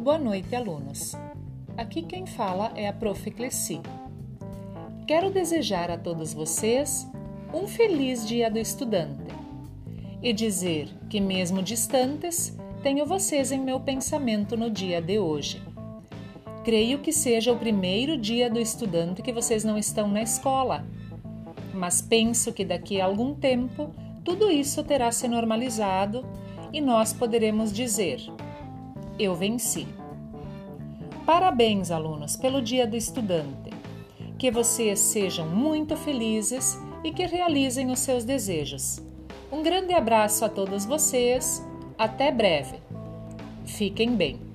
Boa noite, alunos. Aqui quem fala é a Prof. Cleci. Quero desejar a todos vocês um feliz Dia do Estudante e dizer que, mesmo distantes, tenho vocês em meu pensamento no dia de hoje. Creio que seja o primeiro dia do estudante que vocês não estão na escola, mas penso que daqui a algum tempo tudo isso terá se normalizado e nós poderemos dizer: Eu venci. Parabéns, alunos, pelo Dia do Estudante. Que vocês sejam muito felizes e que realizem os seus desejos. Um grande abraço a todos vocês. Até breve. Fiquem bem.